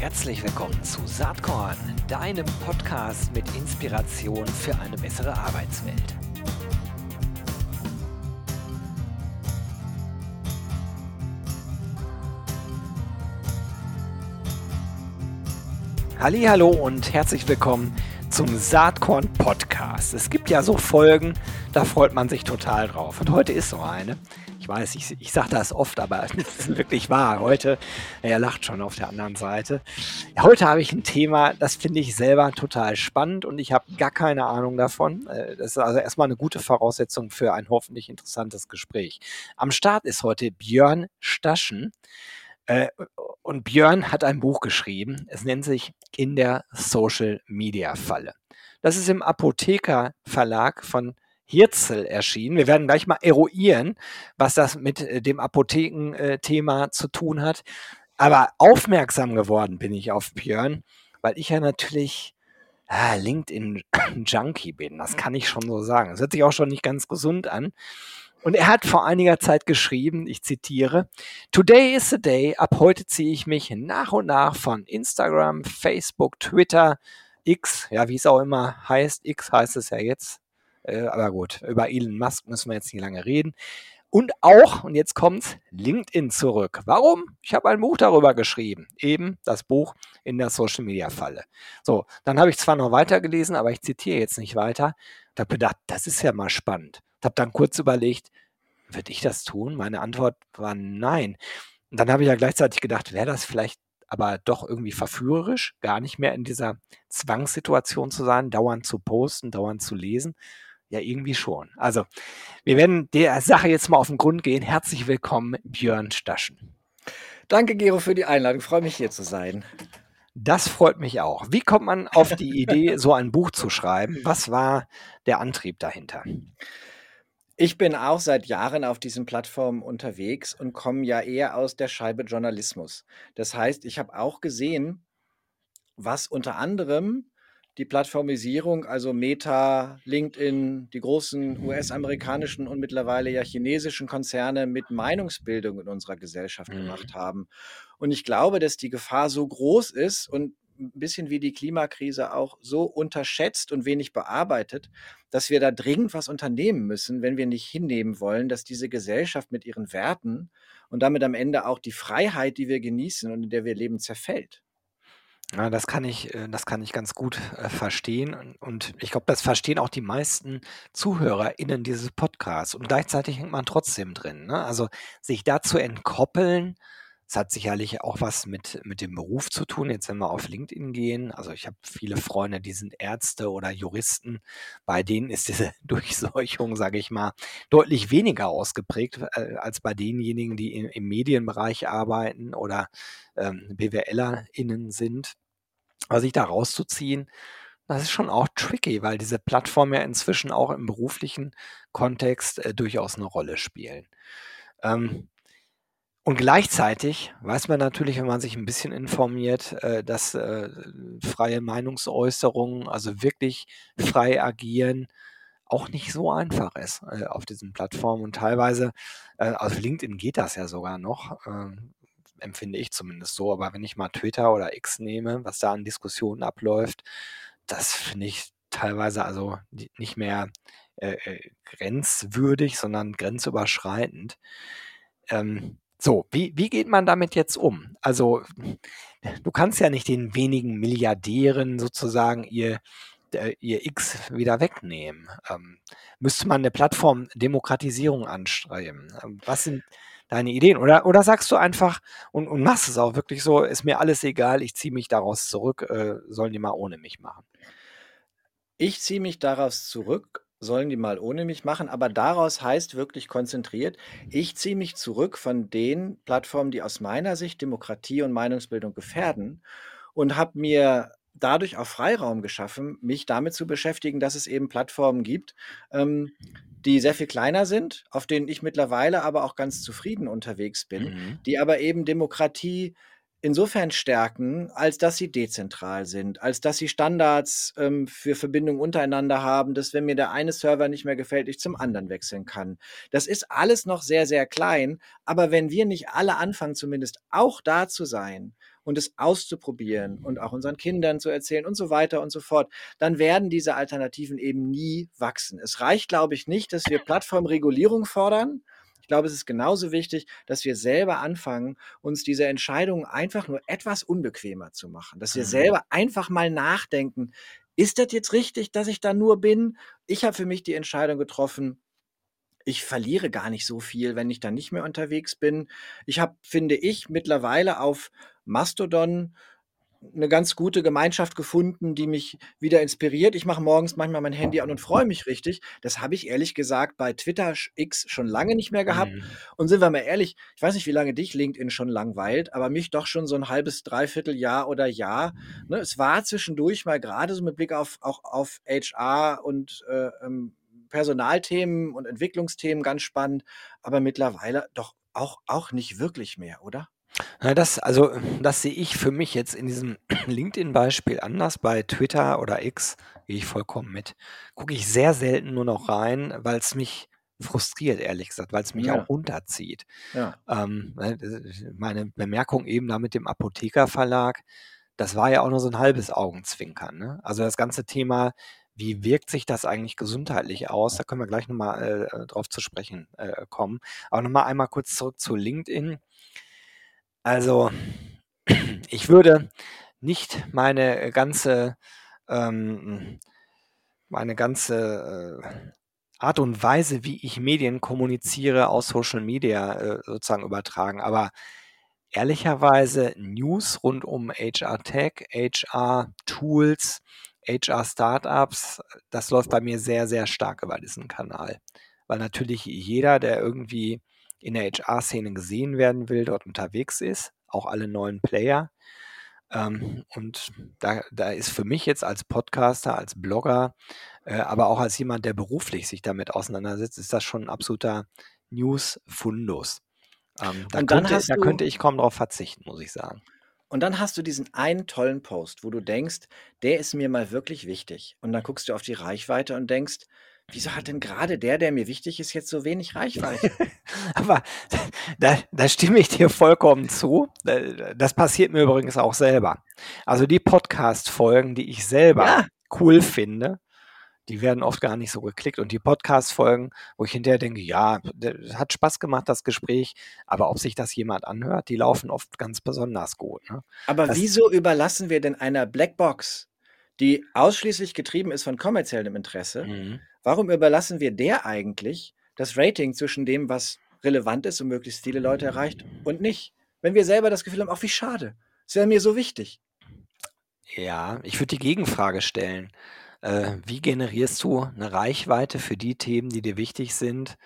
Herzlich willkommen zu Saatkorn, deinem Podcast mit Inspiration für eine bessere Arbeitswelt. Hallo und herzlich willkommen zum Saatkorn Podcast. Es gibt ja so Folgen, da freut man sich total drauf. Und heute ist so eine. Ich weiß, ich, ich sage das oft, aber es ist wirklich wahr. Heute, er lacht schon auf der anderen Seite. Heute habe ich ein Thema, das finde ich selber total spannend und ich habe gar keine Ahnung davon. Äh, das ist also erstmal eine gute Voraussetzung für ein hoffentlich interessantes Gespräch. Am Start ist heute Björn Staschen. Äh, und Björn hat ein Buch geschrieben. Es nennt sich In der Social Media Falle. Das ist im Apotheker Verlag von Hirzel erschienen. Wir werden gleich mal eruieren, was das mit äh, dem Apothekenthema zu tun hat. Aber aufmerksam geworden bin ich auf Björn, weil ich ja natürlich ah, LinkedIn-Junkie bin. Das kann ich schon so sagen. Das hört sich auch schon nicht ganz gesund an. Und er hat vor einiger Zeit geschrieben, ich zitiere, Today is the day, ab heute ziehe ich mich nach und nach von Instagram, Facebook, Twitter, X, ja, wie es auch immer heißt, X heißt es ja jetzt, äh, aber gut, über Elon Musk müssen wir jetzt nicht lange reden. Und auch, und jetzt kommt's, LinkedIn zurück. Warum? Ich habe ein Buch darüber geschrieben. Eben das Buch in der Social Media Falle. So, dann habe ich zwar noch weitergelesen, aber ich zitiere jetzt nicht weiter. Da habe gedacht, das ist ja mal spannend. Ich habe dann kurz überlegt, würde ich das tun? Meine Antwort war nein. Und dann habe ich ja gleichzeitig gedacht, wäre das vielleicht aber doch irgendwie verführerisch, gar nicht mehr in dieser Zwangssituation zu sein, dauernd zu posten, dauernd zu lesen. Ja, irgendwie schon. Also, wir werden der Sache jetzt mal auf den Grund gehen. Herzlich willkommen, Björn Staschen. Danke, Gero, für die Einladung. Ich freue mich, hier zu sein. Das freut mich auch. Wie kommt man auf die Idee, so ein Buch zu schreiben? Was war der Antrieb dahinter? Ich bin auch seit Jahren auf diesen Plattformen unterwegs und komme ja eher aus der Scheibe Journalismus. Das heißt, ich habe auch gesehen, was unter anderem die Plattformisierung, also Meta, LinkedIn, die großen US-amerikanischen und mittlerweile ja chinesischen Konzerne mit Meinungsbildung in unserer Gesellschaft mhm. gemacht haben. Und ich glaube, dass die Gefahr so groß ist und ein bisschen wie die Klimakrise auch so unterschätzt und wenig bearbeitet, dass wir da dringend was unternehmen müssen, wenn wir nicht hinnehmen wollen, dass diese Gesellschaft mit ihren Werten und damit am Ende auch die Freiheit, die wir genießen und in der wir leben, zerfällt. Ja, das kann ich, äh, das kann ich ganz gut äh, verstehen. Und ich glaube, das verstehen auch die meisten ZuhörerInnen dieses Podcasts. Und gleichzeitig hängt man trotzdem drin. Ne? Also sich da zu entkoppeln, es hat sicherlich auch was mit, mit dem Beruf zu tun. Jetzt, wenn wir auf LinkedIn gehen, also ich habe viele Freunde, die sind Ärzte oder Juristen. Bei denen ist diese Durchseuchung, sage ich mal, deutlich weniger ausgeprägt äh, als bei denjenigen, die im, im Medienbereich arbeiten oder ähm, BWLerInnen sind. Aber sich da rauszuziehen, das ist schon auch tricky, weil diese Plattformen ja inzwischen auch im beruflichen Kontext äh, durchaus eine Rolle spielen. Ähm, und gleichzeitig weiß man natürlich, wenn man sich ein bisschen informiert, äh, dass äh, freie Meinungsäußerung, also wirklich frei agieren, auch nicht so einfach ist äh, auf diesen Plattformen. Und teilweise, also LinkedIn geht das ja sogar noch, äh, empfinde ich zumindest so. Aber wenn ich mal Twitter oder X nehme, was da an Diskussionen abläuft, das finde ich teilweise also nicht mehr grenzwürdig, sondern grenzüberschreitend. Ähm, so, wie, wie geht man damit jetzt um? Also, du kannst ja nicht den wenigen Milliardären sozusagen ihr, äh, ihr X wieder wegnehmen. Ähm, müsste man eine Plattform-Demokratisierung anstreben? Ähm, was sind deine Ideen? Oder, oder sagst du einfach und, und machst es auch wirklich so, ist mir alles egal, ich ziehe mich daraus zurück, äh, sollen die mal ohne mich machen? Ich ziehe mich daraus zurück sollen die mal ohne mich machen, aber daraus heißt wirklich konzentriert, ich ziehe mich zurück von den Plattformen, die aus meiner Sicht Demokratie und Meinungsbildung gefährden und habe mir dadurch auch Freiraum geschaffen, mich damit zu beschäftigen, dass es eben Plattformen gibt, ähm, die sehr viel kleiner sind, auf denen ich mittlerweile aber auch ganz zufrieden unterwegs bin, mhm. die aber eben Demokratie insofern stärken, als dass sie dezentral sind, als dass sie Standards ähm, für Verbindungen untereinander haben, dass wenn mir der eine Server nicht mehr gefällt, ich zum anderen wechseln kann. Das ist alles noch sehr, sehr klein, aber wenn wir nicht alle anfangen, zumindest auch da zu sein und es auszuprobieren und auch unseren Kindern zu erzählen und so weiter und so fort, dann werden diese Alternativen eben nie wachsen. Es reicht, glaube ich, nicht, dass wir Plattformregulierung fordern, ich glaube, es ist genauso wichtig, dass wir selber anfangen, uns diese Entscheidungen einfach nur etwas unbequemer zu machen. Dass wir mhm. selber einfach mal nachdenken, ist das jetzt richtig, dass ich da nur bin? Ich habe für mich die Entscheidung getroffen, ich verliere gar nicht so viel, wenn ich da nicht mehr unterwegs bin. Ich habe, finde ich, mittlerweile auf Mastodon eine ganz gute Gemeinschaft gefunden, die mich wieder inspiriert. Ich mache morgens manchmal mein Handy an und freue mich richtig. Das habe ich ehrlich gesagt bei Twitter X schon lange nicht mehr gehabt. Mhm. Und sind wir mal ehrlich, ich weiß nicht, wie lange dich LinkedIn schon langweilt, aber mich doch schon so ein halbes, dreiviertel Jahr oder Jahr. Ne, es war zwischendurch mal gerade so mit Blick auf, auch auf HR und äh, ähm, Personalthemen und Entwicklungsthemen ganz spannend, aber mittlerweile doch auch, auch nicht wirklich mehr, oder? Na, das also, das sehe ich für mich jetzt in diesem LinkedIn-Beispiel anders. Bei Twitter oder X gehe ich vollkommen mit. Gucke ich sehr selten nur noch rein, weil es mich frustriert, ehrlich gesagt, weil es mich Ja. auch runterzieht. Ja. Ähm, ne, meine Bemerkung eben da mit dem Apothekerverlag, das war ja auch nur so ein halbes Augenzwinkern, ne? Also, das ganze Thema, wie wirkt sich das eigentlich gesundheitlich aus? Da können wir gleich noch mal, äh, drauf zu sprechen, äh, kommen. Aber noch mal einmal kurz zurück zu LinkedIn. Also, ich würde nicht meine ganze ähm, meine ganze, äh, Art und Weise, wie ich Medien kommuniziere, aus Social Media, äh, sozusagen übertragen. Aber ehrlicherweise News rund um HR Tech, HR Tools, HR Startups, das läuft bei mir sehr, sehr stark über diesen Kanal. Weil natürlich jeder, der irgendwie in der HR-Szene gesehen werden will, dort unterwegs ist, auch alle neuen Player. Ähm, und da, da ist für mich jetzt als Podcaster, als Blogger, äh, aber auch als jemand, der beruflich sich damit auseinandersetzt, ist das schon ein absoluter News-Fundus. Ähm, da, könnte, da könnte ich kaum darauf verzichten, muss ich sagen. Und dann hast du diesen einen tollen Post, wo du denkst, der ist mir mal wirklich wichtig. Und dann guckst du auf die Reichweite und denkst, Wieso hat denn gerade der, der mir wichtig ist, jetzt so wenig Reichweite? Aber da, da stimme ich dir vollkommen zu. Das passiert mir übrigens auch selber. Also die Podcast-Folgen, die ich selber ja. cool finde, die werden oft gar nicht so geklickt. Und die Podcast-Folgen, wo ich hinterher denke, ja, hat Spaß gemacht, das Gespräch, aber ob sich das jemand anhört, die laufen oft ganz besonders gut. Ne? Aber das, wieso überlassen wir denn einer Blackbox, die ausschließlich getrieben ist von kommerziellem Interesse, mhm. Warum überlassen wir der eigentlich das Rating zwischen dem, was relevant ist und möglichst viele Leute erreicht und nicht? Wenn wir selber das Gefühl haben, auch wie schade. Das wäre mir so wichtig. Ja, ich würde die Gegenfrage stellen. Äh, wie generierst du eine Reichweite für die Themen, die dir wichtig sind,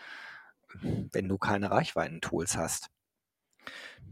wenn du keine Reichweitentools hast?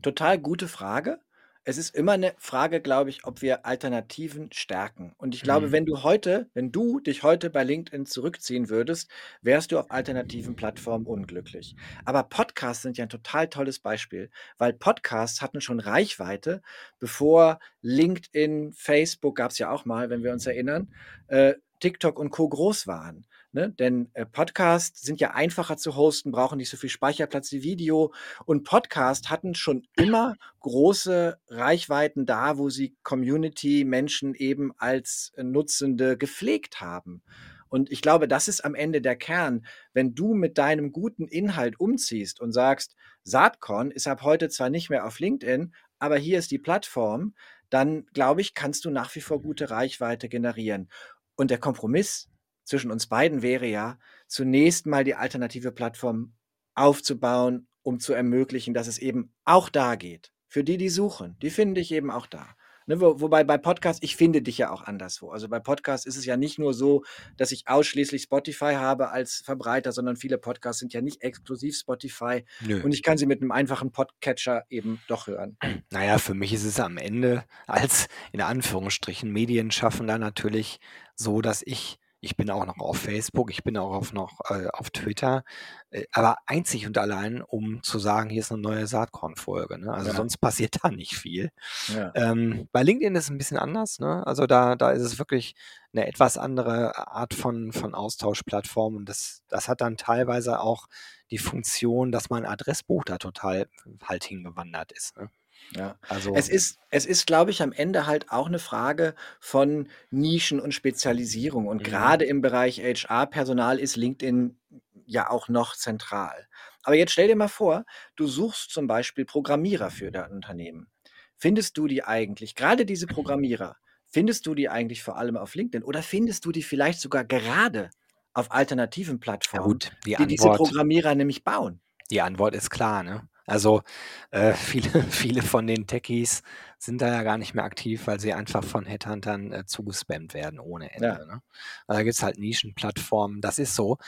Total gute Frage. Es ist immer eine Frage, glaube ich, ob wir Alternativen stärken. Und ich glaube, Mhm. wenn du heute wenn du dich heute bei LinkedIn zurückziehen würdest, wärst du auf alternativen Plattformen unglücklich. Aber Podcasts sind ja ein total tolles Beispiel, weil Podcasts hatten schon Reichweite, bevor LinkedIn, Facebook gab es ja auch mal, wenn wir uns erinnern, äh, TikTok und Co. groß waren. Ne? Denn äh, Podcasts sind ja einfacher zu hosten, brauchen nicht so viel Speicherplatz wie Video. Und Podcasts hatten schon immer große Reichweiten da, wo sie Community-Menschen eben als äh, Nutzende gepflegt haben. Und ich glaube, das ist am Ende der Kern. Wenn du mit deinem guten Inhalt umziehst und sagst, Saatkorn ist ab heute zwar nicht mehr auf LinkedIn, aber hier ist die Plattform, dann glaube ich, kannst du nach wie vor gute Reichweite generieren. Und der Kompromiss zwischen uns beiden wäre ja, zunächst mal die alternative Plattform aufzubauen, um zu ermöglichen, dass es eben auch da geht. Für die, die suchen, die finde ich eben auch da. Ne, wo, wobei bei Podcasts, ich finde dich ja auch anderswo. Also bei Podcasts ist es ja nicht nur so, dass ich ausschließlich Spotify habe als Verbreiter, sondern viele Podcasts sind ja nicht exklusiv Spotify. Nö. Und ich kann sie mit einem einfachen Podcatcher eben doch hören. Naja, für mich ist es am Ende als in Anführungsstrichen Medienschaffender natürlich so, dass ich Ich bin auch noch auf Facebook, ich bin auch auf noch äh, auf Twitter, äh, aber einzig und allein, um zu sagen, hier ist eine neue Saatkorn-Folge. Ne? Also Ja. sonst passiert da nicht viel. Ja. Ähm, bei LinkedIn ist es ein bisschen anders. Ne? Also da, da ist es wirklich eine etwas andere Art von, von Austauschplattform und das, das hat dann teilweise auch die Funktion, dass mein Adressbuch da total halt hingewandert ist. Ne? Ja. Also Es ist, es ist, glaube ich, am Ende halt auch eine Frage von Nischen und Spezialisierung. Und Mhm. gerade im Bereich HR-Personal ist LinkedIn ja auch noch zentral. Aber jetzt stell dir mal vor, du suchst zum Beispiel Programmierer für dein Unternehmen. Findest du die eigentlich, gerade diese Programmierer, findest du die eigentlich vor allem auf LinkedIn oder findest du die vielleicht sogar gerade auf alternativen ja Plattformen, gut, die die diese Antwort, Programmierer nämlich bauen? die Antwort ist klar. Ne? Also äh, viele, viele von den Techies sind da ja gar nicht mehr aktiv, weil sie einfach von Headhuntern äh, zugespammt werden ohne Ende. Ja. Ne? Also da gibt es halt Nischenplattformen, das ist so.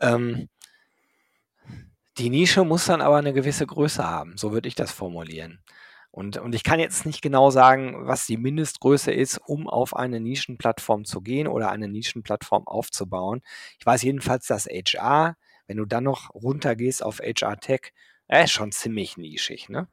Ähm, die Nische muss dann aber eine gewisse Größe haben, so würde ich das formulieren. Und, und ich kann jetzt nicht genau sagen, was die Mindestgröße ist, um auf eine Nischenplattform zu gehen oder eine Nischenplattform aufzubauen. Ich weiß jedenfalls, dass HR, wenn du dann noch runtergehst auf HR Tech, er ist schon ziemlich nischig, ne?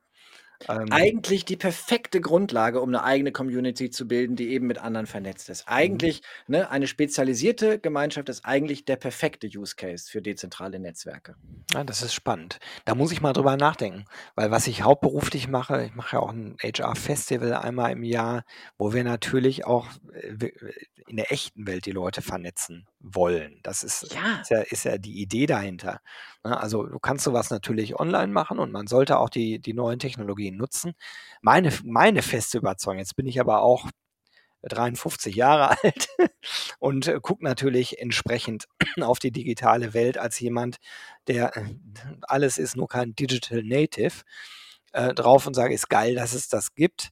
Ähm, Eigentlich die perfekte Grundlage, um eine eigene Community zu bilden, die eben mit anderen vernetzt ist. mhm. Eigentlich, ne, eine spezialisierte Gemeinschaft ist eigentlich der perfekte Use Case für dezentrale Netzwerke. Ja, das ist spannend. Da muss ich mal drüber nachdenken, weil was ich hauptberuflich mache, ich mache ja auch ein HR-Festival einmal im Jahr, wo wir natürlich auch äh, in der echten Welt die Leute vernetzen wollen. Das ist, Ja. ist, ja, ist ja die Idee dahinter. Ne? Also du kannst sowas natürlich online machen und man sollte auch die, die neuen Technologien nutzen. Meine, meine feste Überzeugung, jetzt bin ich aber auch 53 Jahre alt und gucke natürlich entsprechend auf die digitale Welt als jemand, der äh, alles ist, nur kein Digital Native, äh, drauf und sage, ist geil, dass es das gibt.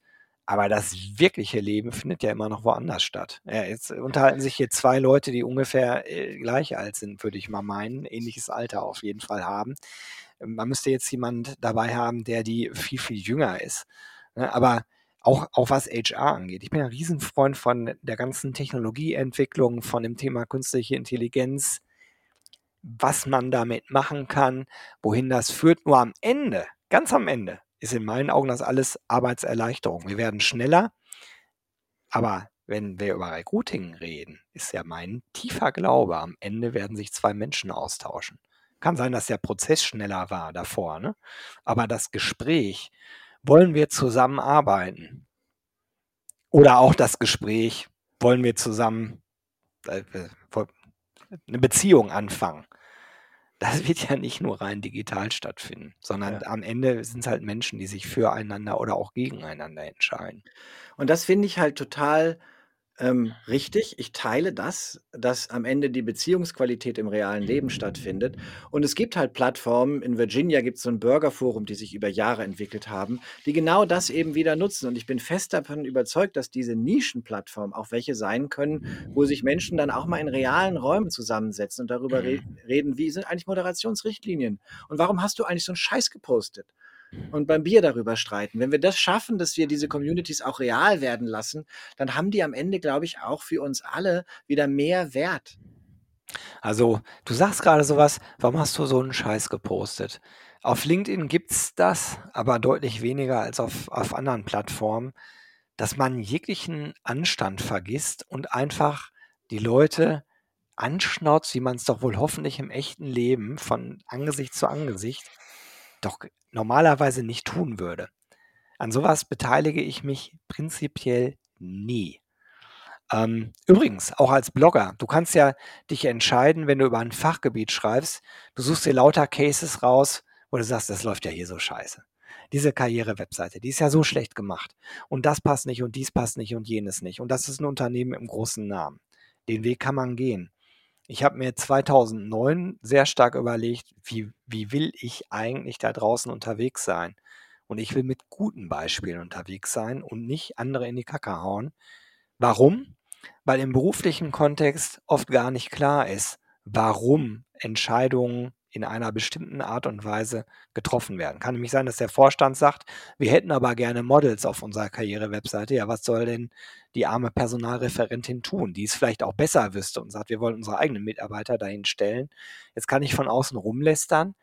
Aber das wirkliche Leben findet ja immer noch woanders statt. Ja, jetzt unterhalten sich hier zwei Leute, die ungefähr äh, gleich alt sind, würde ich mal meinen, ähnliches Alter auf jeden Fall haben. Man müsste jetzt jemand dabei haben, der die viel, viel jünger ist. Ne? Aber auch, auch was HR angeht. Ich bin ein Riesenfreund von der ganzen Technologieentwicklung, von dem Thema künstliche Intelligenz, was man damit machen kann, wohin das führt. Nur am Ende, ganz am Ende, ist in meinen Augen das alles Arbeitserleichterung. Wir werden schneller, aber wenn wir über Recruiting reden, ist ja mein tiefer Glaube, am Ende werden sich zwei Menschen austauschen. Kann sein, dass der Prozess schneller war davor, ne? aber das Gespräch, wollen wir zusammenarbeiten? Oder auch das Gespräch, wollen wir zusammen äh, eine Beziehung anfangen? Das wird ja nicht nur rein digital stattfinden, sondern Ja. am Ende sind es halt Menschen, die sich füreinander oder auch gegeneinander entscheiden. Und das finde ich halt total ähm, richtig. Ich teile das, dass am Ende die Beziehungsqualität im realen Leben stattfindet. Und es gibt halt Plattformen, in Virginia gibt es so ein Bürgerforum, die sich über Jahre entwickelt haben, die genau das eben wieder nutzen. Und ich bin fest davon überzeugt, dass diese Nischenplattformen auch welche sein können, wo sich Menschen dann auch mal in realen Räumen zusammensetzen und darüber re reden, wie sind eigentlich Moderationsrichtlinien und warum hast du eigentlich so einen Scheiß gepostet? Und beim Bier darüber streiten. Wenn wir das schaffen, dass wir diese Communities auch real werden lassen, dann haben die am Ende, glaube ich, auch für uns alle wieder mehr Wert. Also, du sagst gerade sowas, warum hast du so einen Scheiß gepostet? Auf LinkedIn gibt's das, aber deutlich weniger als auf, auf anderen Plattformen, dass man jeglichen Anstand vergisst und einfach die Leute anschnauzt, wie man es doch wohl hoffentlich im echten Leben von Angesicht zu Angesicht doch normalerweise nicht tun würde. An sowas beteilige ich mich prinzipiell nie. Ähm, übrigens, auch als Blogger, du kannst ja dich entscheiden, wenn du über ein Fachgebiet schreibst, du suchst dir lauter Cases raus, wo du sagst, das läuft ja hier so scheiße. Diese Karriere-Webseite, die ist ja so schlecht gemacht. Und das passt nicht und dies passt nicht und jenes nicht. Und das ist ein Unternehmen im großen Namen. Den Weg kann man gehen. Ich habe mir 2009 sehr stark überlegt, wie, wie will ich eigentlich da draußen unterwegs sein? Und ich will mit guten Beispielen unterwegs sein und nicht andere in die Kacke hauen. Warum? Weil im beruflichen Kontext oft gar nicht klar ist, warum Entscheidungen in einer bestimmten Art und Weise getroffen werden. Kann nämlich sein, dass der Vorstand sagt, wir hätten aber gerne Models auf unserer Karriere-Webseite. Ja, was soll denn die arme Personalreferentin tun, die es vielleicht auch besser wüsste und sagt, wir wollen unsere eigenen Mitarbeiter dahin stellen. Jetzt kann ich von außen rumlästern.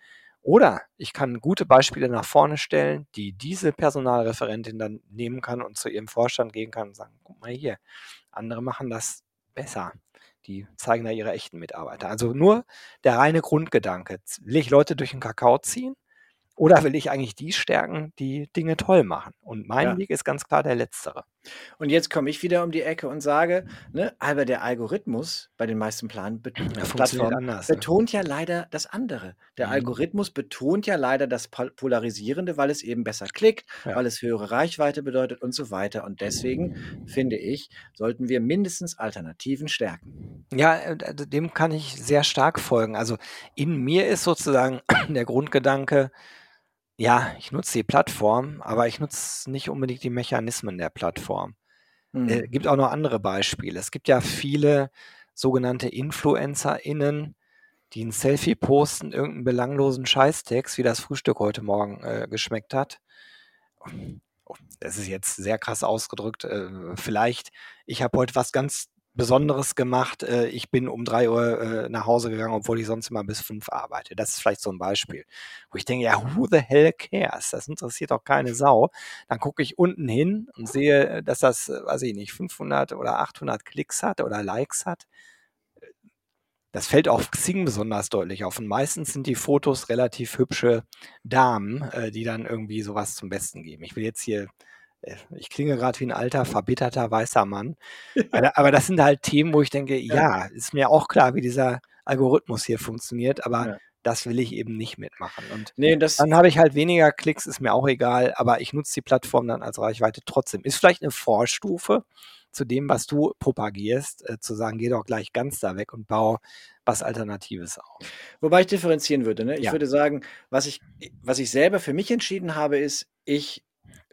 Oder ich kann gute Beispiele nach vorne stellen, die diese Personalreferentin dann nehmen kann und zu ihrem Vorstand gehen kann und sagen, guck mal hier, andere machen das besser. Die zeigen da ihre echten Mitarbeiter. Also nur der reine Grundgedanke. Will ich Leute durch den Kakao ziehen? Oder will ich eigentlich die stärken, die Dinge toll machen? Und mein Ja. Weg ist ganz klar der letztere. Und jetzt komme ich wieder um die Ecke und sage, ne, aber der Algorithmus bei den meisten Plan Plattformen anders. Ne? betont ja leider das andere. Der Mhm. Algorithmus betont ja leider das Pol Polarisierende, weil es eben besser klickt, Ja. weil es höhere Reichweite bedeutet und so weiter. Und deswegen, finde ich, sollten wir mindestens Alternativen stärken. Ja, äh, dem kann ich sehr stark folgen. Also in mir ist sozusagen der Grundgedanke, ja, ich nutze die Plattform, aber ich nutze nicht unbedingt die Mechanismen der Plattform. Äh, Mhm. gibt auch noch andere Beispiele. Es gibt ja viele sogenannte InfluencerInnen, die ein Selfie posten, irgendeinen belanglosen Scheißtext, wie das Frühstück heute Morgen äh, geschmeckt hat. Oh, Das ist jetzt sehr krass ausgedrückt. Äh, vielleicht, ich habe heute was ganz Besonderes gemacht. Äh, ich bin um drei Uhr äh, nach Hause gegangen, obwohl ich sonst immer bis fünf arbeite. Das ist vielleicht so ein Beispiel, wo ich denke, ja, who the hell cares? Das interessiert doch keine Sau. Dann gucke ich unten hin und sehe, äh, dass das, weiß ich nicht, 500 oder 800 Klicks hat oder Likes hat. Das fällt auf Xing besonders deutlich auf. Und meistens sind die Fotos relativ hübsche Damen, die dann irgendwie sowas zum Besten geben. Ich will jetzt hier, ich klinge gerade wie ein alter, verbitterter weißer Mann. Aber, das sind halt Themen, wo ich denke, Ja. ist mir auch klar, wie dieser Algorithmus hier funktioniert, aber Ja. das will ich eben nicht mitmachen. Und Ne, das dann habe ich halt weniger Klicks, ist mir auch egal, aber ich nutze die Plattform dann als Reichweite trotzdem. Ist vielleicht eine Vorstufe zu dem, was du propagierst, äh, zu sagen, geh doch gleich ganz da weg und bau was Alternatives auf. Wobei ich differenzieren würde. Ne? Ich Ja. würde sagen, was ich, was ich selber für mich entschieden habe, ist, ich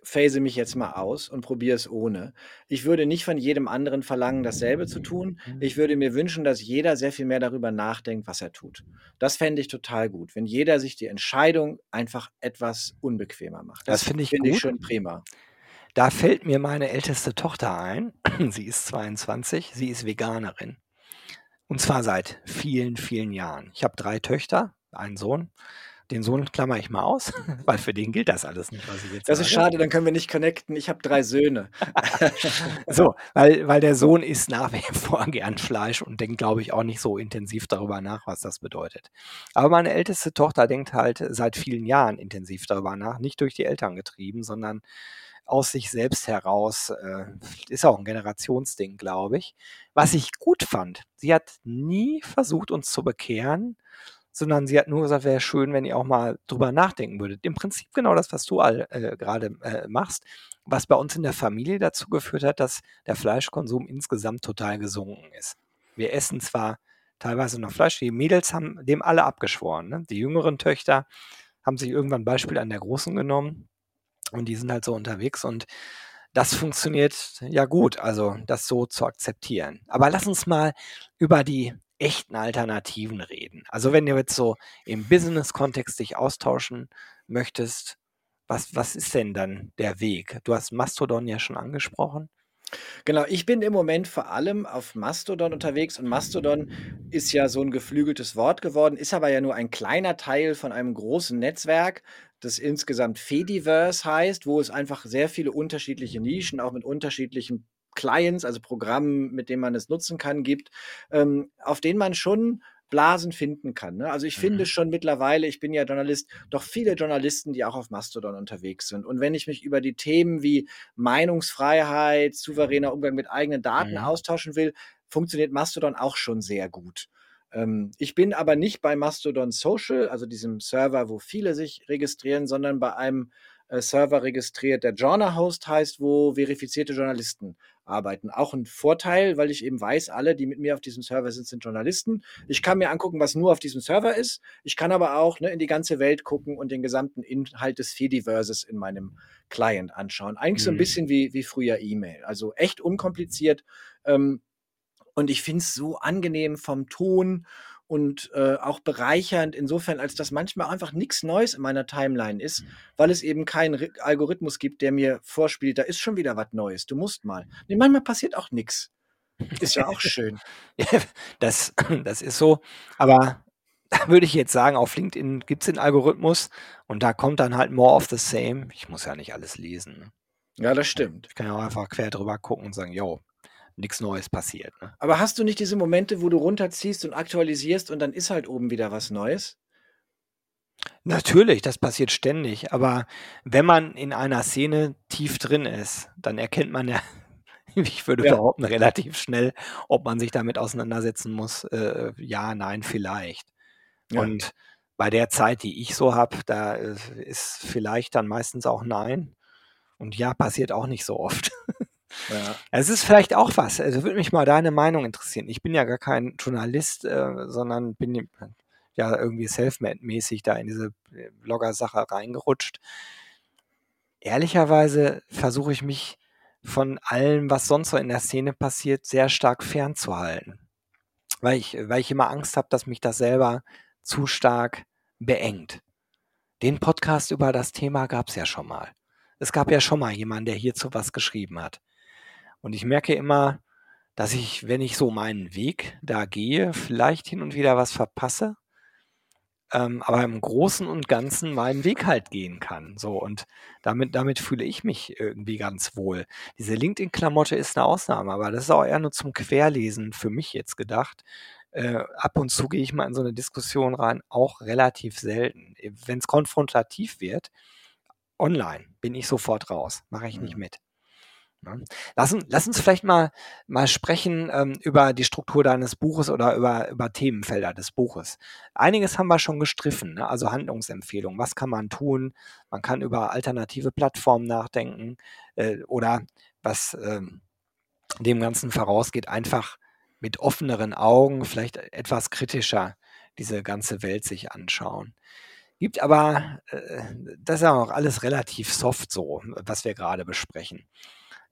phase mich jetzt mal aus und probiere es ohne. Ich würde nicht von jedem anderen verlangen, dasselbe zu tun. Ich würde mir wünschen, dass jeder sehr viel mehr darüber nachdenkt, was er tut. Das fände ich total gut, wenn jeder sich die Entscheidung einfach etwas unbequemer macht. Das finde ich finde ich schon prima. Da fällt mir meine älteste Tochter ein. Sie ist 22, sie ist Veganerin. Und zwar seit vielen, vielen Jahren. Ich habe drei Töchter, einen Sohn. Den Sohn klammer ich mal aus, weil für den gilt das alles nicht, was ich jetzt Das ist sage. schade, dann können wir nicht connecten. Ich habe drei Söhne. So, weil, weil der Sohn isst nach wie vor gern Fleisch und denkt, glaube ich, auch nicht so intensiv darüber nach, was das bedeutet. Aber meine älteste Tochter denkt halt seit vielen Jahren intensiv darüber nach, nicht durch die Eltern getrieben, sondern aus sich selbst heraus. Äh, ist auch ein Generationsding, glaube ich. Was ich gut fand, sie hat nie versucht, uns zu bekehren, sondern sie hat nur gesagt, wäre schön, wenn ihr auch mal drüber nachdenken würdet. Im Prinzip genau das, was du äh, gerade äh, machst, was bei uns in der Familie dazu geführt hat, dass der Fleischkonsum insgesamt total gesunken ist. Wir essen zwar teilweise noch Fleisch, die Mädels haben dem alle abgeschworen. Ne? Die jüngeren Töchter haben sich irgendwann Beispiel an der Großen genommen und die sind halt so unterwegs und das funktioniert ja gut, also das so zu akzeptieren. Aber lass uns mal über die echten Alternativen reden. Also wenn du jetzt so im Business-Kontext dich austauschen möchtest, was, was ist denn dann der Weg? Du hast Mastodon ja schon angesprochen. Genau, ich bin im Moment vor allem auf Mastodon unterwegs und Mastodon ist ja so ein geflügeltes Wort geworden, ist aber ja nur ein kleiner Teil von einem großen Netzwerk, das insgesamt Fediverse heißt, wo es einfach sehr viele unterschiedliche Nischen, auch mit unterschiedlichen Clients, also Programmen, mit denen man es nutzen kann, gibt, ähm, auf denen man schon Blasen finden kann. Ne? Also ich finde Mhm. schon mittlerweile, ich bin ja Journalist, doch viele Journalisten, die auch auf Mastodon unterwegs sind. Und wenn ich mich über die Themen wie Meinungsfreiheit, souveräner Umgang mit eigenen Daten Mhm. austauschen will, funktioniert Mastodon auch schon sehr gut. Ähm, ich bin aber nicht bei Mastodon Social, also diesem Server, wo viele sich registrieren, sondern bei einem äh, Server registriert, der Journal-Host heißt, wo verifizierte Journalisten arbeiten. Auch ein Vorteil, weil ich eben weiß, alle, die mit mir auf diesem Server sind, sind Journalisten. Ich kann mir angucken, was nur auf diesem Server ist. Ich kann aber auch ne, in die ganze Welt gucken und den gesamten Inhalt des Fediverses in meinem Client anschauen. Eigentlich so ein Mhm. bisschen wie, wie früher E-Mail. Also echt unkompliziert. Ähm, und ich finde es so angenehm vom Ton und äh, auch bereichernd insofern, als dass manchmal einfach nichts Neues in meiner Timeline ist, weil es eben keinen Ri- Algorithmus gibt, der mir vorspielt, da ist schon wieder was Neues, du musst mal. Nee, manchmal passiert auch nichts. Ist ja auch schön. Das, das ist so. Aber da würde ich jetzt sagen, auf LinkedIn gibt es den Algorithmus und da kommt dann halt more of the same. Ich muss ja nicht alles lesen. Ne? Ja, das stimmt. Ich kann ja auch einfach quer drüber gucken und sagen, yo, nichts Neues passiert. Ne? Aber hast du nicht diese Momente, wo du runterziehst und aktualisierst und dann ist halt oben wieder was Neues? Natürlich, das passiert ständig. Aber wenn man in einer Szene tief drin ist, dann erkennt man ja, ich würde Ja. behaupten, relativ schnell, ob man sich damit auseinandersetzen muss. Äh, ja, nein, vielleicht. Ja. Und bei der Zeit, die ich so habe, da äh, ist vielleicht dann meistens auch nein. Und ja, passiert auch nicht so oft. Ja. Es ist vielleicht auch was. Also würde mich mal deine Meinung interessieren. Ich bin ja gar kein Journalist, äh, sondern bin ja irgendwie selfmade-mäßig da in diese äh, Blogger-Sache reingerutscht. Ehrlicherweise versuche ich mich von allem, was sonst so in der Szene passiert, sehr stark fernzuhalten. Weil ich, weil ich immer Angst habe, dass mich das selber zu stark beengt. Den Podcast über das Thema gab es ja schon mal. Es gab ja schon mal jemanden, der hierzu was geschrieben hat. Und ich merke immer, dass ich, wenn ich so meinen Weg da gehe, vielleicht hin und wieder was verpasse, ähm, aber im Großen und Ganzen meinen Weg halt gehen kann. So und damit, damit fühle ich mich irgendwie ganz wohl. Diese LinkedIn-Klamotte ist eine Ausnahme, aber das ist auch eher nur zum Querlesen für mich jetzt gedacht. Äh, ab und zu gehe ich mal in so eine Diskussion rein, auch relativ selten. Wenn es konfrontativ wird, online bin ich sofort raus, mache ich nicht Mhm. mit. Ne? Lass, uns- lass uns vielleicht mal, mal sprechen ähm, über die Struktur deines Buches oder über, über Themenfelder des Buches. Einiges haben wir schon gestriffen, ne? also Handlungsempfehlungen. Was kann man tun? Man kann über alternative Plattformen nachdenken äh, oder was ähm, dem Ganzen vorausgeht, einfach mit offeneren Augen, vielleicht etwas kritischer diese ganze Welt sich anschauen. Gibt aber, äh, das ist ja auch alles relativ soft so, was wir gerade besprechen.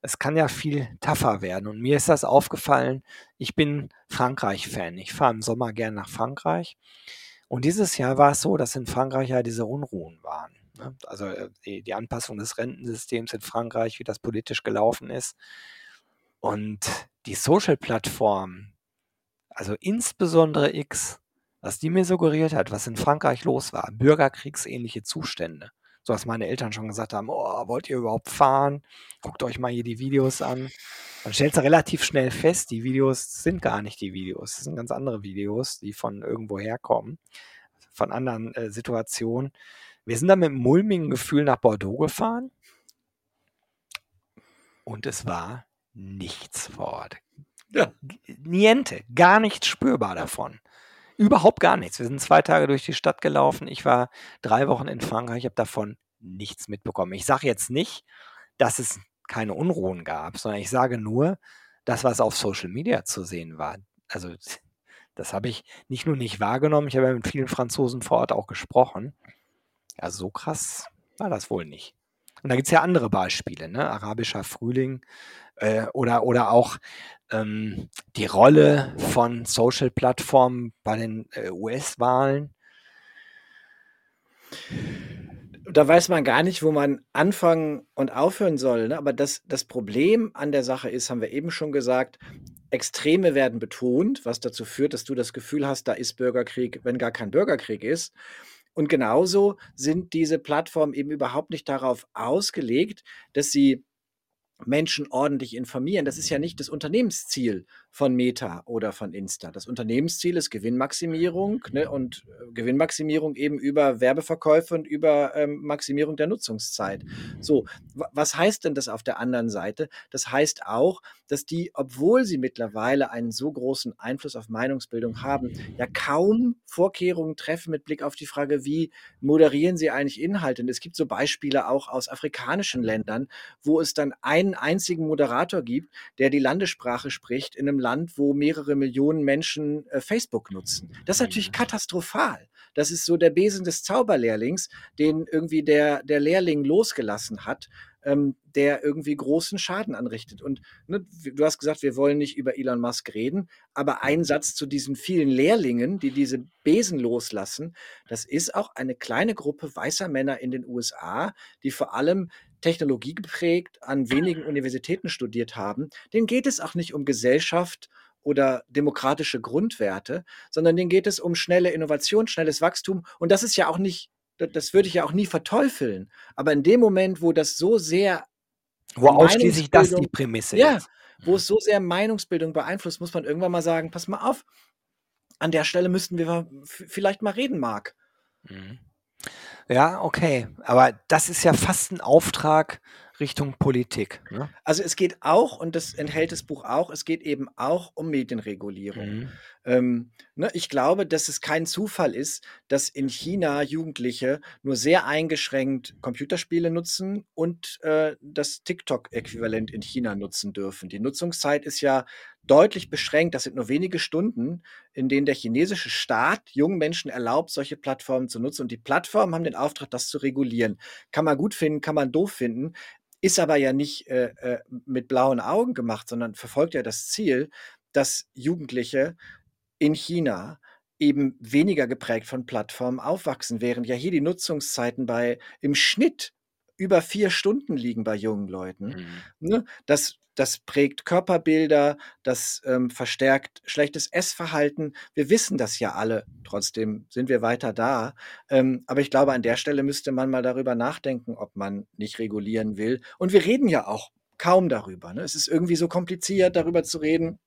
Es kann ja viel tougher werden. Und mir ist das aufgefallen, ich bin Frankreich-Fan. Ich fahre im Sommer gern nach Frankreich. Und dieses Jahr war es so, dass in Frankreich ja diese Unruhen waren. ne? Also äh, die, Anpassung des Rentensystems in Frankreich, wie das politisch gelaufen ist. Und die Social-Plattformen, also insbesondere X, was die mir suggeriert hat, was in Frankreich los war, bürgerkriegsähnliche Zustände. So dass meine Eltern schon gesagt haben, oh, wollt ihr überhaupt fahren? Guckt euch mal hier die Videos an. Dann stellst du relativ schnell fest, die Videos sind gar nicht die Videos. Das sind ganz andere Videos, die von irgendwo herkommen, von anderen äh, Situationen. Wir sind dann mit einem mulmigen Gefühl nach Bordeaux gefahren und es war nichts vor Ort. Ja. Niente, gar nichts spürbar davon. Überhaupt gar nichts. Wir sind zwei Tage durch die Stadt gelaufen. Ich war drei Wochen in Frankreich, ich habe davon nichts mitbekommen. Ich sage jetzt nicht, dass es keine Unruhen gab, sondern ich sage nur, das, was auf Social Media zu sehen war. Also das habe ich nicht nur nicht wahrgenommen, ich habe ja mit vielen Franzosen vor Ort auch gesprochen. Ja, so krass war das wohl nicht. Und da gibt es ja andere Beispiele, ne? Arabischer Frühling äh, oder, oder auch ähm, die Rolle von Social-Plattformen bei den äh, US-Wahlen. Da weiß man gar nicht, wo man anfangen und aufhören soll. Ne? Aber das, das Problem an der Sache ist, haben wir eben schon gesagt, Extreme werden betont, was dazu führt, dass du das Gefühl hast, da ist Bürgerkrieg, wenn gar kein Bürgerkrieg ist. Und genauso sind diese Plattformen eben überhaupt nicht darauf ausgelegt, dass sie Menschen ordentlich informieren. Das ist ja nicht das Unternehmensziel von Meta oder von Insta. Das Unternehmensziel ist Gewinnmaximierung ne, und äh, Gewinnmaximierung eben über Werbeverkäufe und über ähm, Maximierung der Nutzungszeit. So, wa- was heißt denn das auf der anderen Seite? Das heißt auch, dass die, obwohl sie mittlerweile einen so großen Einfluss auf Meinungsbildung haben, ja kaum Vorkehrungen treffen mit Blick auf die Frage, wie moderieren sie eigentlich Inhalte. Und es gibt so Beispiele auch aus afrikanischen Ländern, wo es dann einen einzigen Moderator gibt, der die Landessprache spricht in einem Land, wo mehrere Millionen Menschen äh, Facebook nutzen. Das ist natürlich Mhm. katastrophal. das ist so der Besen des Zauberlehrlings, den irgendwie der, der Lehrling losgelassen hat, ähm, der irgendwie großen Schaden anrichtet. Und ne, du hast gesagt, wir wollen nicht über Elon Musk reden, aber ein Satz zu diesen vielen Lehrlingen, die diese Besen loslassen, das ist auch eine kleine Gruppe weißer Männer in den USA, die vor allem Technologie geprägt an wenigen Universitäten studiert haben. Denen geht es auch nicht um Gesellschaft oder demokratische Grundwerte, sondern denen geht es um schnelle Innovation, schnelles Wachstum. Und das ist ja auch nicht das würde ich ja auch nie verteufeln. Aber in dem Moment, wo das so sehr wo ausschließlich das die Prämisse ja, ist. Wo es so sehr Meinungsbildung beeinflusst, muss man irgendwann mal sagen, pass mal auf, an der Stelle müssten wir vielleicht mal reden, Marc. Mhm. Ja, okay. Aber das ist ja fast ein Auftrag Richtung Politik. Ne? Also es geht auch, und das enthält das Buch auch, es geht eben auch um Medienregulierung. Mhm. Ähm, ne, ich glaube, dass es kein Zufall ist, dass in China Jugendliche nur sehr eingeschränkt Computerspiele nutzen und äh, das TikTok-Äquivalent in China nutzen dürfen. Die Nutzungszeit ist ja deutlich beschränkt. Das sind nur wenige Stunden, in denen der chinesische Staat jungen Menschen erlaubt, solche Plattformen zu nutzen. Und die Plattformen haben den Auftrag, das zu regulieren. Kann man gut finden, kann man doof finden ist aber ja nicht äh, äh, mit blauen Augen gemacht, sondern verfolgt ja das Ziel, dass Jugendliche in China eben weniger geprägt von Plattformen aufwachsen, während ja hier die Nutzungszeiten bei im Schnitt über vier Stunden liegen bei jungen Leuten. Mhm. Ne? Das das prägt Körperbilder, das ähm, verstärkt schlechtes Essverhalten. Wir wissen das ja alle, trotzdem sind wir weiter da. Ähm, aber ich glaube, an der Stelle müsste man mal darüber nachdenken, ob man nicht regulieren will. Und wir reden ja auch kaum darüber. Ne? Es ist irgendwie so kompliziert, darüber zu reden.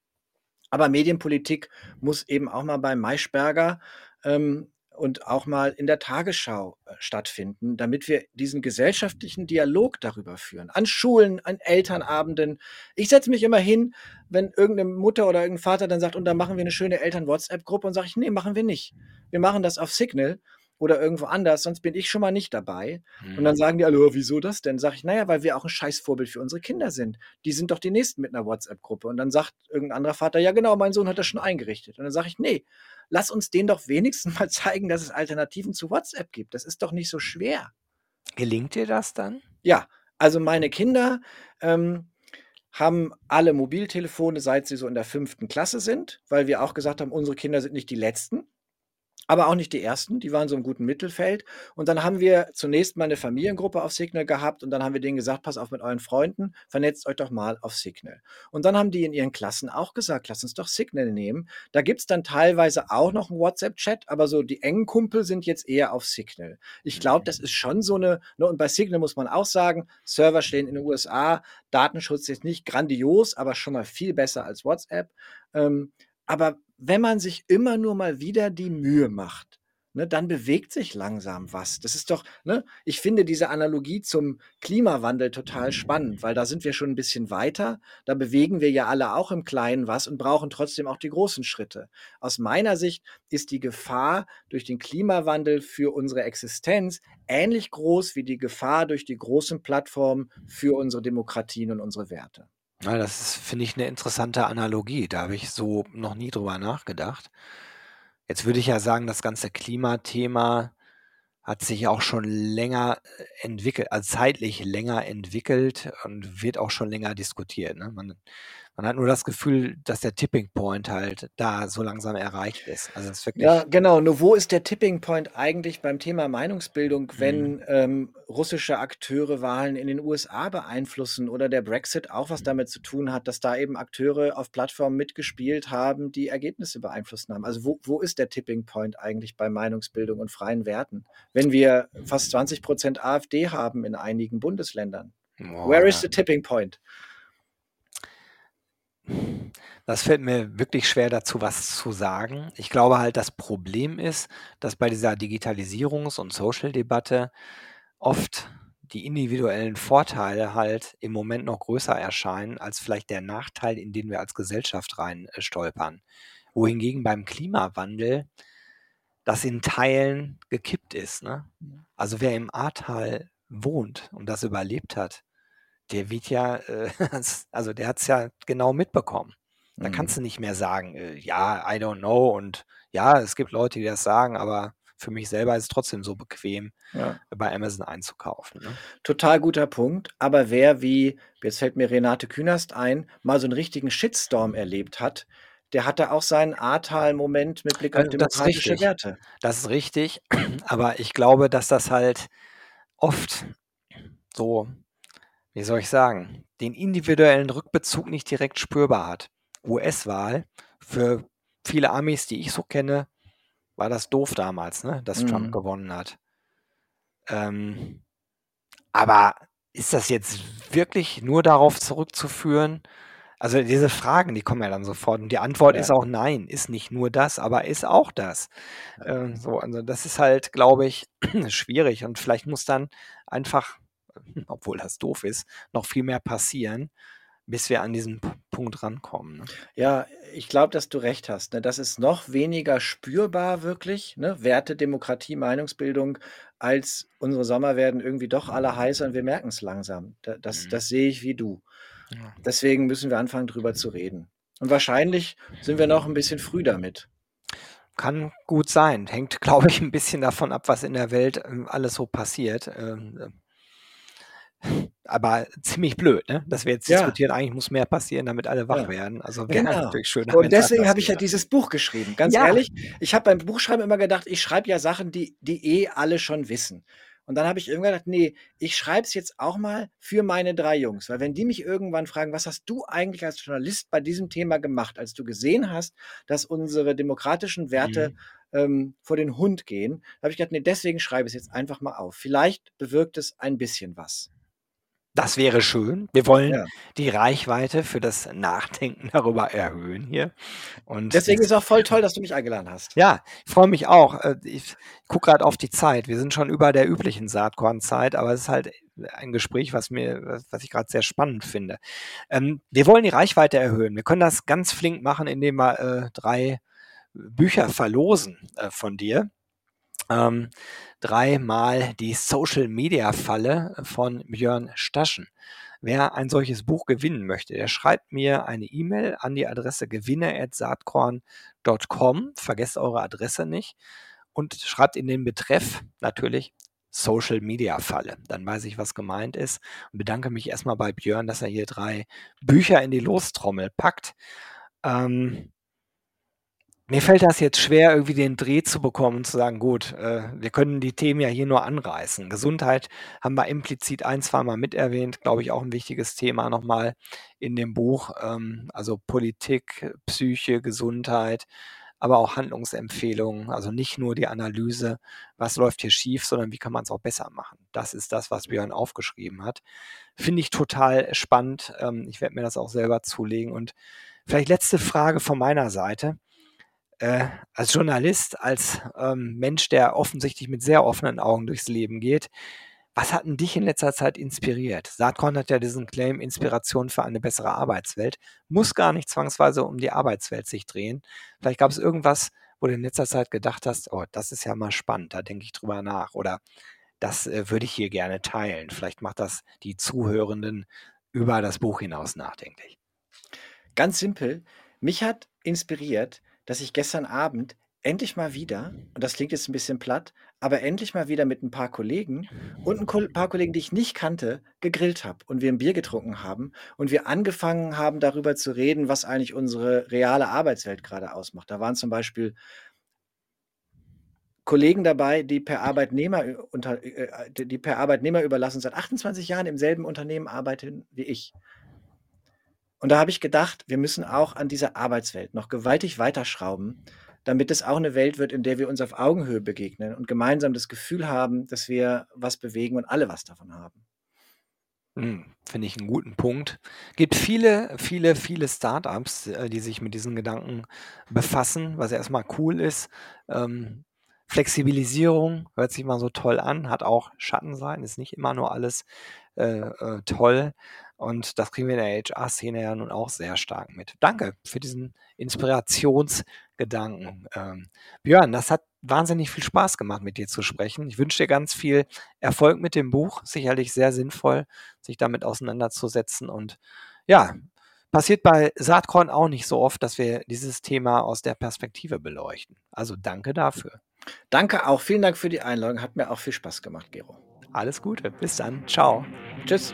Aber Medienpolitik muss eben auch mal bei Maischberger ähm, und auch mal in der Tagesschau äh, stattfinden, damit wir diesen gesellschaftlichen Dialog darüber führen. An Schulen, an Elternabenden. Ich setze mich immer hin, wenn irgendeine Mutter oder irgendein Vater dann sagt, und dann machen wir eine schöne Eltern-WhatsApp-Gruppe und sage ich, nee, machen wir nicht. Wir machen das auf Signal oder irgendwo anders, sonst bin ich schon mal nicht dabei. Mhm. Und dann mhm. sagen die alle, oh, wieso das denn? Sag ich, naja, weil wir auch ein Scheißvorbild für unsere Kinder sind. Die sind doch die Nächsten mit einer WhatsApp-Gruppe. Und dann sagt irgendein anderer Vater, ja genau, mein Sohn hat das schon eingerichtet. Und dann sage ich, nee, lass uns denen doch wenigstens mal zeigen, dass es Alternativen zu WhatsApp gibt. Das ist doch nicht so schwer. Gelingt dir das dann? Ja, also meine Kinder ähm, haben alle Mobiltelefone, seit sie so in der fünften Klasse sind, weil wir auch gesagt haben, unsere Kinder sind nicht die Letzten aber auch nicht die ersten, die waren so im guten Mittelfeld. Und dann haben wir zunächst mal eine Familiengruppe auf Signal gehabt und dann haben wir denen gesagt, pass auf mit euren Freunden, vernetzt euch doch mal auf Signal. Und dann haben die in ihren Klassen auch gesagt, lass uns doch Signal nehmen. Da gibt es dann teilweise auch noch einen WhatsApp-Chat, aber so die engen Kumpel sind jetzt eher auf Signal. Ich glaube, das ist schon so eine, ne, und bei Signal muss man auch sagen, Server stehen in den USA, Datenschutz ist nicht grandios, aber schon mal viel besser als WhatsApp. Ähm, aber wenn man sich immer nur mal wieder die Mühe macht, ne, dann bewegt sich langsam was. Das ist doch, ne, ich finde diese Analogie zum Klimawandel total spannend, weil da sind wir schon ein bisschen weiter. Da bewegen wir ja alle auch im Kleinen was und brauchen trotzdem auch die großen Schritte. Aus meiner Sicht ist die Gefahr durch den Klimawandel für unsere Existenz ähnlich groß wie die Gefahr durch die großen Plattformen für unsere Demokratien und unsere Werte. Ja, das finde ich, eine interessante Analogie. Da habe ich so noch nie drüber nachgedacht. Jetzt würde ich ja sagen, das ganze Klimathema hat sich auch schon länger äh, entwickelt, also zeitlich länger entwickelt und wird auch schon länger diskutiert. Ne? Man man hat nur das Gefühl, dass der Tipping Point halt da so langsam erreicht ist. Also ist wirklich Ja, genau. Nur wo ist der Tipping Point eigentlich beim Thema Meinungsbildung, wenn Mhm. ähm, russische Akteure Wahlen in den USA beeinflussen oder der Brexit auch was damit zu tun hat, dass da eben Akteure auf Plattformen mitgespielt haben, die Ergebnisse beeinflusst haben? Also wo, wo ist der Tipping Point eigentlich bei Meinungsbildung und freien Werten, wenn wir fast 20 Prozent AfD haben in einigen Bundesländern? Where is the tipping point? Das fällt mir wirklich schwer dazu, was zu sagen. Ich glaube halt, das Problem ist, dass bei dieser Digitalisierungs- und Social-Debatte oft die individuellen Vorteile halt im Moment noch größer erscheinen als vielleicht der Nachteil, in den wir als Gesellschaft rein äh, stolpern. Wohingegen beim Klimawandel das in Teilen gekippt ist. Ne? Also wer im Ahrtal wohnt und das überlebt hat, der wird ja, äh, also der hat es ja genau mitbekommen. Da kannst mhm. du nicht mehr sagen, äh, ja, I don't know und ja, es gibt Leute, die das sagen, aber für mich selber ist es trotzdem so bequem, Ja. bei Amazon einzukaufen. Ne? Total guter Punkt. Aber wer wie, jetzt fällt mir Renate Künast ein, mal so einen richtigen Shitstorm erlebt hat, der hatte auch seinen Ahrtal-Moment mit Blick auf Also, demokratische. Werte. Das ist richtig, aber ich glaube, dass das halt oft so, wie soll ich sagen, den individuellen Rückbezug nicht direkt spürbar hat. US-Wahl für viele Amis, die ich so kenne, war das doof damals, ne, dass Trump Mhm. gewonnen hat. Ähm, aber ist das jetzt wirklich nur darauf zurückzuführen? Also diese Fragen, die kommen ja dann sofort und die Antwort Ja. ist auch nein, ist nicht nur das, aber ist auch das. Ähm, so, also das ist halt, glaube ich, schwierig und vielleicht muss dann einfach, obwohl das doof ist, noch viel mehr passieren, bis wir an diesen Punkt rankommen. Ne? Ja, ich glaube, dass du recht hast. Ne? Das ist noch weniger spürbar wirklich, ne? Werte, Demokratie, Meinungsbildung, als unsere Sommer werden irgendwie doch alle heißer und wir merken es langsam. Da, das, Mhm. das sehe ich wie du. Deswegen müssen wir anfangen, drüber zu reden. Und wahrscheinlich sind wir noch ein bisschen früh damit. Kann gut sein. Hängt, glaube ich, ein bisschen davon ab, was in der Welt ähm, alles so passiert. Aber ziemlich blöd, ne? dass wir jetzt Ja. diskutieren, eigentlich muss mehr passieren, damit alle wach Ja. werden. Also wäre Genau. natürlich schöner, Und deswegen habe ich ja dieses Buch geschrieben. Ganz Ja. ehrlich, ich habe beim Buchschreiben immer gedacht, ich schreibe ja Sachen, die, die eh alle schon wissen. Und dann habe ich irgendwann gedacht, nee, ich schreibe es jetzt auch mal für meine drei Jungs. Weil wenn die mich irgendwann fragen, was hast du eigentlich als Journalist bei diesem Thema gemacht, als du gesehen hast, dass unsere demokratischen Werte Mhm. ähm, vor den Hund gehen, habe ich gedacht, nee, deswegen schreibe ich es jetzt einfach mal auf. Vielleicht bewirkt es ein bisschen was. Das wäre schön. Wir wollen Ja. die Reichweite für das Nachdenken darüber erhöhen hier. Und Deswegen ist auch voll toll, dass du mich eingeladen hast. ja, ich freue mich auch. Äh, Ich gucke gerade auf die Zeit. Wir sind schon über der üblichen Saatkornzeit, aber es ist halt ein Gespräch, was mir, was was ich gerade sehr spannend finde. Ähm, wir wollen die Reichweite erhöhen. Wir können das ganz flink machen, indem wir äh, drei Bücher verlosen äh, von dir. Ähm, dreimal die Social Media Falle von Björn Staschen. Wer ein solches Buch gewinnen möchte, der schreibt mir eine E-Mail an die Adresse gewinne.saatkorn.com. Vergesst eure Adresse nicht und schreibt in den Betreff natürlich Social Media Falle. Dann weiß ich, was gemeint ist und bedanke mich erstmal bei Björn, dass er hier drei Bücher in die Lostrommel packt. Ähm, mir fällt das jetzt schwer, irgendwie den Dreh zu bekommen und zu sagen, gut, äh, wir können die Themen ja hier nur anreißen. Gesundheit haben wir implizit ein, zweimal mit erwähnt, glaube ich, auch ein wichtiges Thema nochmal in dem Buch. Ähm, also Politik, Psyche, Gesundheit, aber auch Handlungsempfehlungen. Also nicht nur die Analyse, was läuft hier schief, sondern wie kann man es auch besser machen. Das ist das, was Björn aufgeschrieben hat. Finde ich total spannend. Ähm, ich werde mir das auch selber zulegen. Und vielleicht letzte Frage von meiner Seite äh, als Journalist, als ähm, Mensch, der offensichtlich mit sehr offenen Augen durchs Leben geht, was hat denn dich in letzter Zeit inspiriert? Saatkorn hat ja diesen Claim Inspiration für eine bessere Arbeitswelt. Muss gar nicht zwangsweise um die Arbeitswelt sich drehen. Vielleicht gab es irgendwas, wo du in letzter Zeit gedacht hast, oh, das ist ja mal spannend, da denke ich drüber nach. Oder das äh, würde ich hier gerne teilen. Vielleicht macht das die Zuhörenden über das Buch hinaus nachdenklich. Ganz simpel. Mich hat inspiriert, dass ich gestern Abend endlich mal wieder, und das klingt jetzt ein bisschen platt, aber endlich mal wieder mit ein paar Kollegen und ein paar Kollegen, die ich nicht kannte, gegrillt habe und wir ein Bier getrunken haben und wir angefangen haben, darüber zu reden, was eigentlich unsere reale Arbeitswelt gerade ausmacht. Da waren zum Beispiel Kollegen dabei, die per Arbeitnehmer ü- unter, äh, die die per Arbeitnehmer überlassen seit 28 Jahren im selben Unternehmen arbeiten wie ich. Und da habe ich gedacht, wir müssen auch an dieser Arbeitswelt noch gewaltig weiterschrauben, damit es auch eine Welt wird, in der wir uns auf Augenhöhe begegnen und gemeinsam das Gefühl haben, dass wir was bewegen und alle was davon haben. Hm, finde ich einen guten Punkt. Gibt viele, viele, viele Startups, äh, die sich mit diesen Gedanken befassen, was erstmal cool ist. Ähm, Flexibilisierung hört sich mal so toll an, hat auch Schattenseiten, ist nicht immer nur alles äh, äh, toll. Und das kriegen wir in der HR-Szene ja nun auch sehr stark mit. Danke für diesen Inspirationsgedanken. Ähm, Björn, das hat wahnsinnig viel Spaß gemacht, mit dir zu sprechen. Ich wünsche dir ganz viel Erfolg mit dem Buch. Sicherlich sehr sinnvoll, sich damit auseinanderzusetzen. Und ja, passiert bei Saatkorn auch nicht so oft, dass wir dieses Thema aus der Perspektive beleuchten. Also danke dafür. Danke auch. Vielen Dank für die Einladung. Hat mir auch viel Spaß gemacht, Gero. Alles Gute. Bis dann. Ciao. Tschüss.